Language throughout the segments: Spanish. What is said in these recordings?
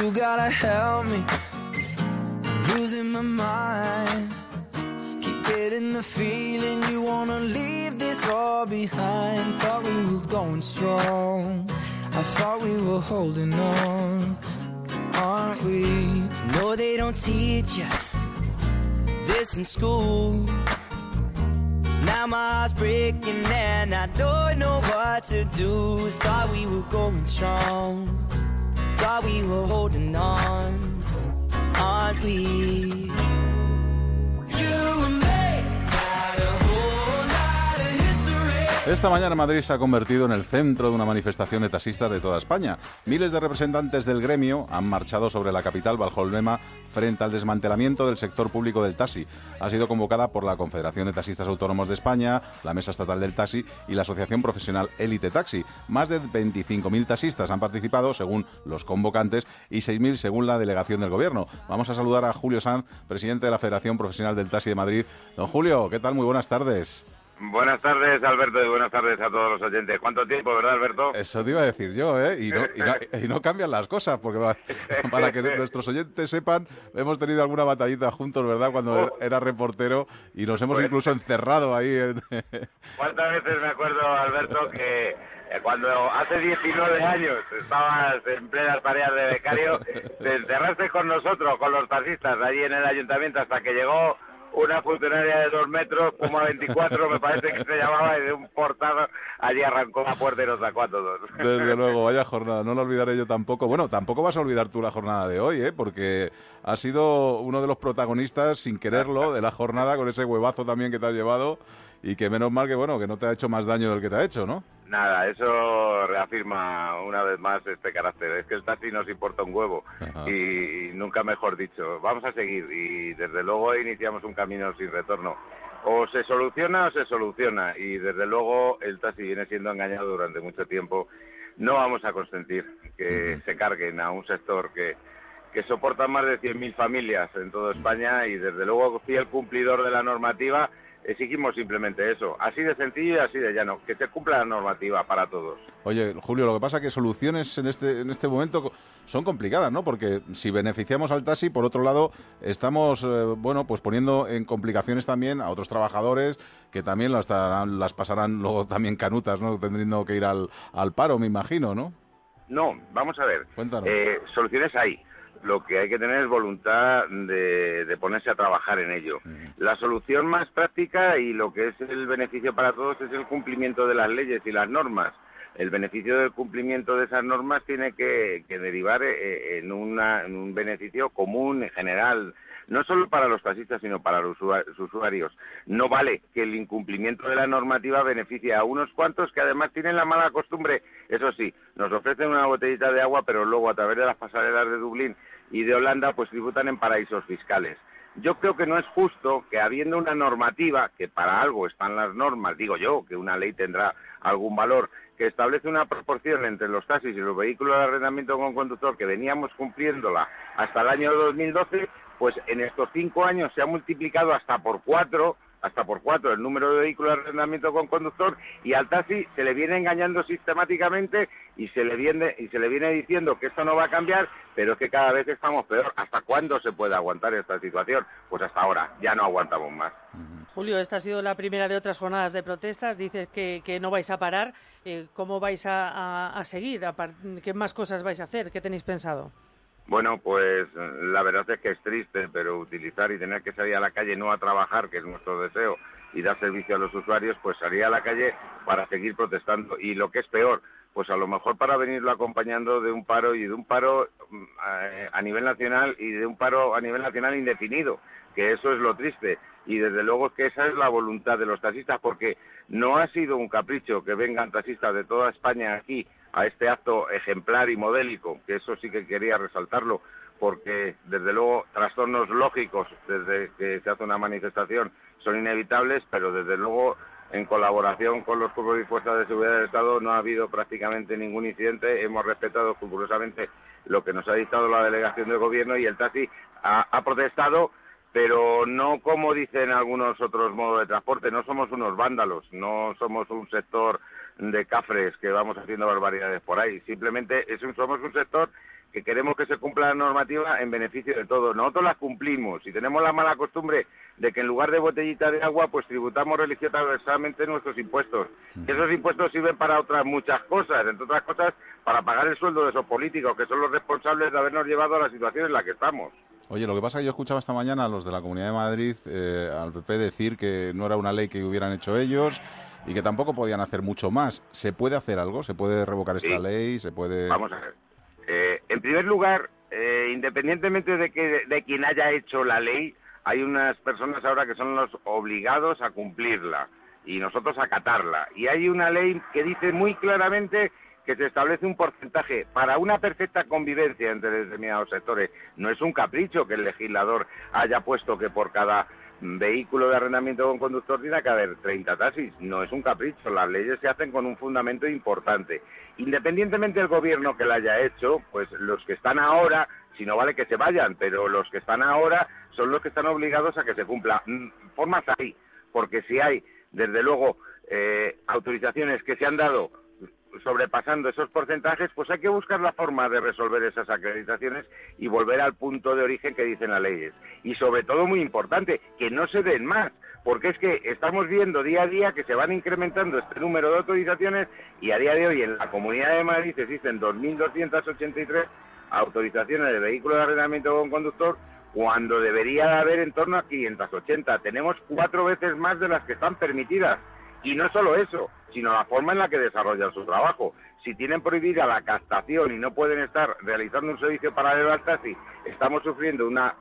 You gotta help me. I'm losing my mind. Keep getting the feeling you wanna leave this all behind. Thought we were going strong. I thought we were holding on. Aren't we? No, they don't teach you this in school. Now my heart's breaking and I don't know what to do. Thought we were going strong. Thought we were holding on. Aren't we? Esta mañana Madrid se ha convertido en el centro de una manifestación de taxistas de toda España. Miles de representantes del gremio han marchado sobre la capital bajo el lema frente al desmantelamiento del sector público del taxi. Ha sido convocada por la Confederación de Taxistas Autónomos de España, la Mesa Estatal del Taxi y la Asociación Profesional Élite Taxi. Más de 25.000 taxistas han participado, según los convocantes, y 6.000 según la delegación del Gobierno. Vamos a saludar a Julio Sanz, presidente de la Federación Profesional del Taxi de Madrid. Don Julio, ¿qué tal? Muy buenas tardes. Buenas tardes, Alberto, y buenas tardes a todos los oyentes. ¿Cuánto tiempo, verdad, Alberto? Eso te iba a decir yo, ¿eh? Y no, y no, y no cambian las cosas, porque para que nuestros oyentes sepan, hemos tenido alguna batallita juntos, ¿verdad? Cuando era reportero y nos hemos Pues- incluso encerrado ahí. en- ¿Cuántas veces me acuerdo, Alberto, que eh, cuando hace 19 años estabas en plenas tareas de becario, te encerraste con nosotros, con los taxistas, allí en el ayuntamiento, hasta que llegó una funcionaria de dos metros, Puma 24, me parece que se llamaba, y de un portado, allí arrancó la puerta y nos sacó a todos. Desde luego, vaya jornada, no la olvidaré yo tampoco. Bueno, tampoco vas a olvidar tú la jornada de hoy, ¿eh? Porque has sido uno de los protagonistas, sin quererlo, de la jornada, con ese huevazo también que te has llevado y que menos mal que, bueno, que no te ha hecho más daño del que te ha hecho, ¿no? Nada, eso reafirma una vez más este carácter. Es que el taxi nos importa un huevo y, y nunca mejor dicho. Vamos a seguir y desde luego iniciamos un camino sin retorno. O se soluciona o se soluciona y desde luego el taxi viene siendo engañado durante mucho tiempo. No vamos a consentir que se carguen a un sector que, que soporta más de 100.000 familias en toda España y desde luego fiel cumplidor de la normativa exigimos simplemente eso, así de sencillo y así de llano, que se cumpla la normativa para todos. Oye, Julio, lo que pasa es que soluciones en este, en este momento son complicadas, ¿no? Porque si beneficiamos al taxi, por otro lado, estamos, eh, bueno, pues poniendo en complicaciones también a otros trabajadores que también las, las pasarán luego también canutas, ¿no? Tendriendo que ir al, al paro, me imagino, ¿no? No, vamos a ver. Cuéntanos. Eh, soluciones hay. Lo que hay que tener es voluntad de, de ponerse a trabajar en ello. La solución más práctica y lo que es el beneficio para todos es el cumplimiento de las leyes y las normas. El beneficio del cumplimiento de esas normas tiene que, que derivar eh, en, una- en un beneficio común, en general, no solo para los taxistas, sino para los usua- los usuarios. No vale que el incumplimiento de la normativa beneficie a unos cuantos que además tienen la mala costumbre, eso sí, nos ofrecen una botellita de agua, pero luego a través de las pasarelas de Dublín y de Holanda, pues tributan en paraísos fiscales. Yo creo que no es justo que habiendo una normativa, que para algo están las normas, digo yo, que una ley tendrá algún valor, que establece una proporción entre los taxis y los vehículos de arrendamiento con conductor, que veníamos cumpliéndola hasta el año 2012, pues en estos cinco años se ha multiplicado hasta por cuatro, hasta por cuatro el número de vehículos de arrendamiento con conductor y al taxi se le viene engañando sistemáticamente y se le viene y se le viene diciendo que esto no va a cambiar, pero es que cada vez estamos peor. ¿Hasta cuándo se puede aguantar esta situación? Pues hasta ahora, ya no aguantamos más. Julio, esta ha sido la primera de otras jornadas de protestas. Dices que, que no vais a parar. Eh, ¿Cómo vais a, a- a seguir? ¿Qué más cosas vais a hacer? ¿Qué tenéis pensado? Bueno, pues eh, la verdad es que es triste, pero utilizar y tener que salir a la calle no a trabajar, que es nuestro deseo, y dar servicio a los usuarios, pues salir a la calle para seguir protestando. Y lo que es peor, pues a lo mejor para venirlo acompañando de un paro y de un paro mm, a, a nivel nacional y de un paro a nivel nacional indefinido, que eso es lo triste. Y desde luego que esa es la voluntad de los taxistas, porque no ha sido un capricho que vengan taxistas de toda España aquí a este acto ejemplar y modélico, que eso sí que quería resaltarlo, porque desde luego trastornos lógicos desde que se hace una manifestación son inevitables, pero desde luego en colaboración con los cuerpos y fuerzas de seguridad del Estado no ha habido prácticamente ningún incidente, hemos respetado escrupulosamente lo que nos ha dictado la delegación del gobierno y el taxi ha, ha protestado pero no como dicen algunos otros modos de transporte, no somos unos vándalos, no somos un sector de cafres que vamos haciendo barbaridades por ahí, simplemente es un- somos un sector que queremos que se cumpla la normativa en beneficio de todos. Nosotros las cumplimos y tenemos la mala costumbre de que en lugar de botellita de agua, pues tributamos religiosamente nuestros impuestos. Esos impuestos sirven para otras muchas cosas, entre otras cosas, para pagar el sueldo de esos políticos, que son los responsables de habernos llevado a la situación en la que estamos. Oye, lo que pasa es que yo escuchaba esta mañana a los de la Comunidad de Madrid, eh, al PP, decir que no era una ley que hubieran hecho ellos y que tampoco podían hacer mucho más. ¿Se puede hacer algo? ¿Se puede revocar esta ley? ¿Se puede...? Vamos a ver. Eh, en primer lugar, eh, independientemente de, que, de quien haya hecho la ley, hay unas personas ahora que son los obligados a cumplirla y nosotros a acatarla. Y hay una ley que dice muy claramente que se establece un porcentaje para una perfecta convivencia entre determinados sectores. No es un capricho que el legislador haya puesto que por cada vehículo de arrendamiento con conductor tiene que haber 30 taxis. No es un capricho, las leyes se hacen con un fundamento importante. Independientemente del gobierno que la haya hecho, pues los que están ahora, si no vale que se vayan, pero los que están ahora son los que están obligados a que se cumpla. Mm, formas hay, porque si hay, desde luego, eh, autorizaciones que se han dado sobrepasando esos porcentajes, pues hay que buscar la forma de resolver esas acreditaciones y volver al punto de origen que dicen las leyes. Y sobre todo, muy importante, que no se den más, porque es que estamos viendo día a día que se van incrementando este número de autorizaciones y a día de hoy en la Comunidad de Madrid existen 2.283 autorizaciones de vehículos de arrendamiento con conductor cuando debería haber en torno a 580. Tenemos cuatro veces más de las que están permitidas. Y no solo eso, sino la forma en la que desarrollan su trabajo. Si tienen prohibida la captación y no pueden estar realizando un servicio paralelo al taxi, estamos sufriendo una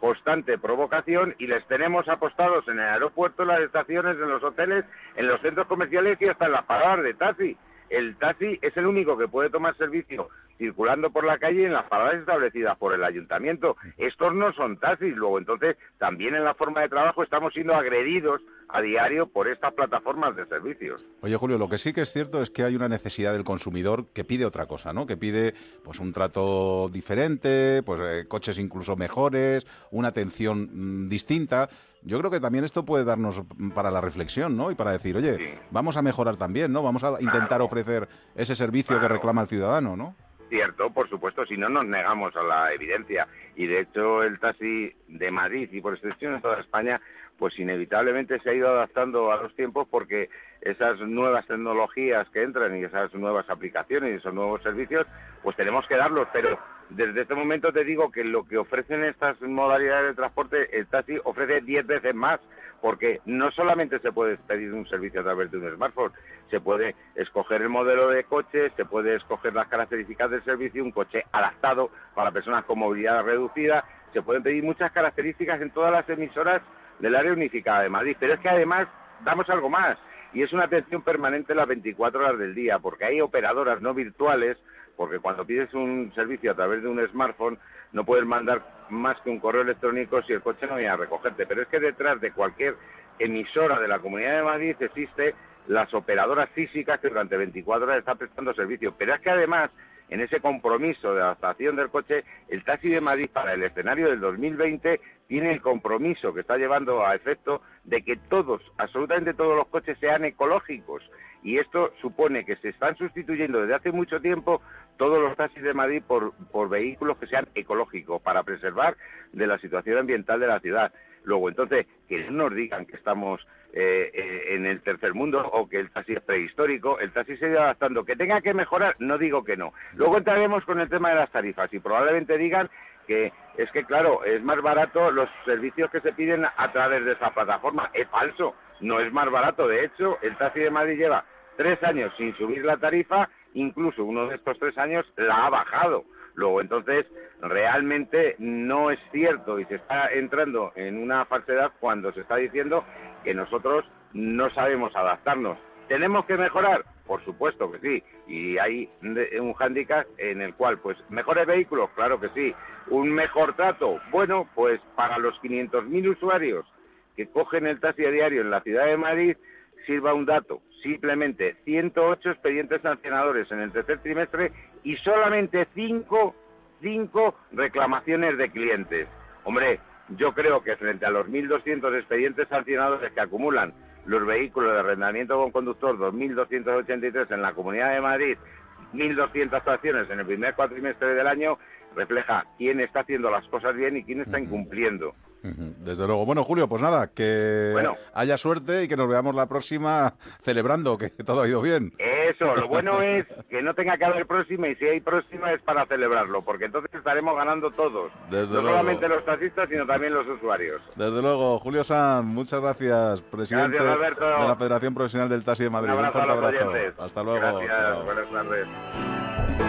constante provocación y les tenemos apostados en el aeropuerto, en las estaciones, en los hoteles, en los centros comerciales y hasta en las paradas de taxi. El taxi es el único que puede tomar servicio circulando por la calle en las paradas establecidas por el ayuntamiento. Estos no son taxis, luego entonces también en la forma de trabajo estamos siendo agredidos a diario por estas plataformas de servicios. Oye, Julio, lo que sí que es cierto es que hay una necesidad del consumidor que pide otra cosa, ¿no? Que pide pues un trato diferente, pues eh, coches incluso mejores, una atención mm, distinta. Yo creo que también esto puede darnos para la reflexión, ¿no? Y para decir, oye, vamos a mejorar también, ¿no? Vamos a intentar ofrecer ese servicio que reclama el ciudadano, ¿no? Cierto, por supuesto, si no nos negamos a la evidencia. Y de hecho el taxi de Madrid y por extensión en toda España, pues inevitablemente se ha ido adaptando a los tiempos porque esas nuevas tecnologías que entran y esas nuevas aplicaciones y esos nuevos servicios, pues tenemos que darlos. Pero desde este momento te digo que lo que ofrecen estas modalidades de transporte, el taxi ofrece 10 veces más porque no solamente se puede pedir un servicio a través de un smartphone, se puede escoger el modelo de coche, se puede escoger las características del servicio, un coche adaptado para personas con movilidad reducida, se pueden pedir muchas características en todas las emisoras del área unificada de Madrid, pero es que además damos algo más y es una atención permanente las 24 horas del día, porque hay operadoras no virtuales, porque cuando pides un servicio a través de un smartphone no puedes mandar más que un correo electrónico si el coche no viene a recogerte, pero es que detrás de cualquier emisora de la Comunidad de Madrid existe las operadoras físicas que durante 24 horas están prestando servicio. Pero es que además, en ese compromiso de adaptación del coche, el taxi de Madrid para el escenario del 2020 tiene el compromiso que está llevando a efecto de que todos, absolutamente todos los coches sean ecológicos. Y esto supone que se están sustituyendo desde hace mucho tiempo todos los taxis de Madrid por, por vehículos que sean ecológicos para preservar de la situación ambiental de la ciudad. Luego, entonces, que no nos digan que estamos eh, eh, en el tercer mundo o que el taxi es prehistórico, el taxi se va adaptando. Que tenga que mejorar, no digo que no. Luego entraremos con el tema de las tarifas y probablemente digan que es que, claro, es más barato los servicios que se piden a través de esa plataforma. Es falso, no es más barato. De hecho, el taxi de Madrid lleva tres años sin subir la tarifa, incluso uno de estos tres años la ha bajado. Luego, entonces, realmente no es cierto y se está entrando en una falsedad cuando se está diciendo que nosotros no sabemos adaptarnos. ¿Tenemos que mejorar? Por supuesto que sí. Y hay un hándicap en el cual, pues, mejores vehículos, claro que sí. Un mejor trato, bueno, pues para los 500.000 usuarios que cogen el taxi a diario en la ciudad de Madrid, sirva un dato. Simplemente 108 expedientes sancionadores en el tercer trimestre y solamente 5 cinco reclamaciones de clientes. Hombre, yo creo que frente a los 1.200 expedientes sancionadores que acumulan los vehículos de arrendamiento con conductor 2.283 en la Comunidad de Madrid, 1.200 actuaciones en el primer cuatrimestre del año, refleja quién está haciendo las cosas bien y quién está incumpliendo. Desde luego. Bueno, Julio, pues nada, que haya suerte y que nos veamos la próxima celebrando que todo ha ido bien. Eso, lo bueno es que no tenga que haber próxima y si hay próxima es para celebrarlo, porque entonces estaremos ganando todos. no solamente los taxistas, sino también los usuarios. Desde luego. Julio San, muchas gracias, presidente de la Federación Profesional del Taxi de Madrid. Un, fuerte abrazo. Hasta luego. Buenas tardes.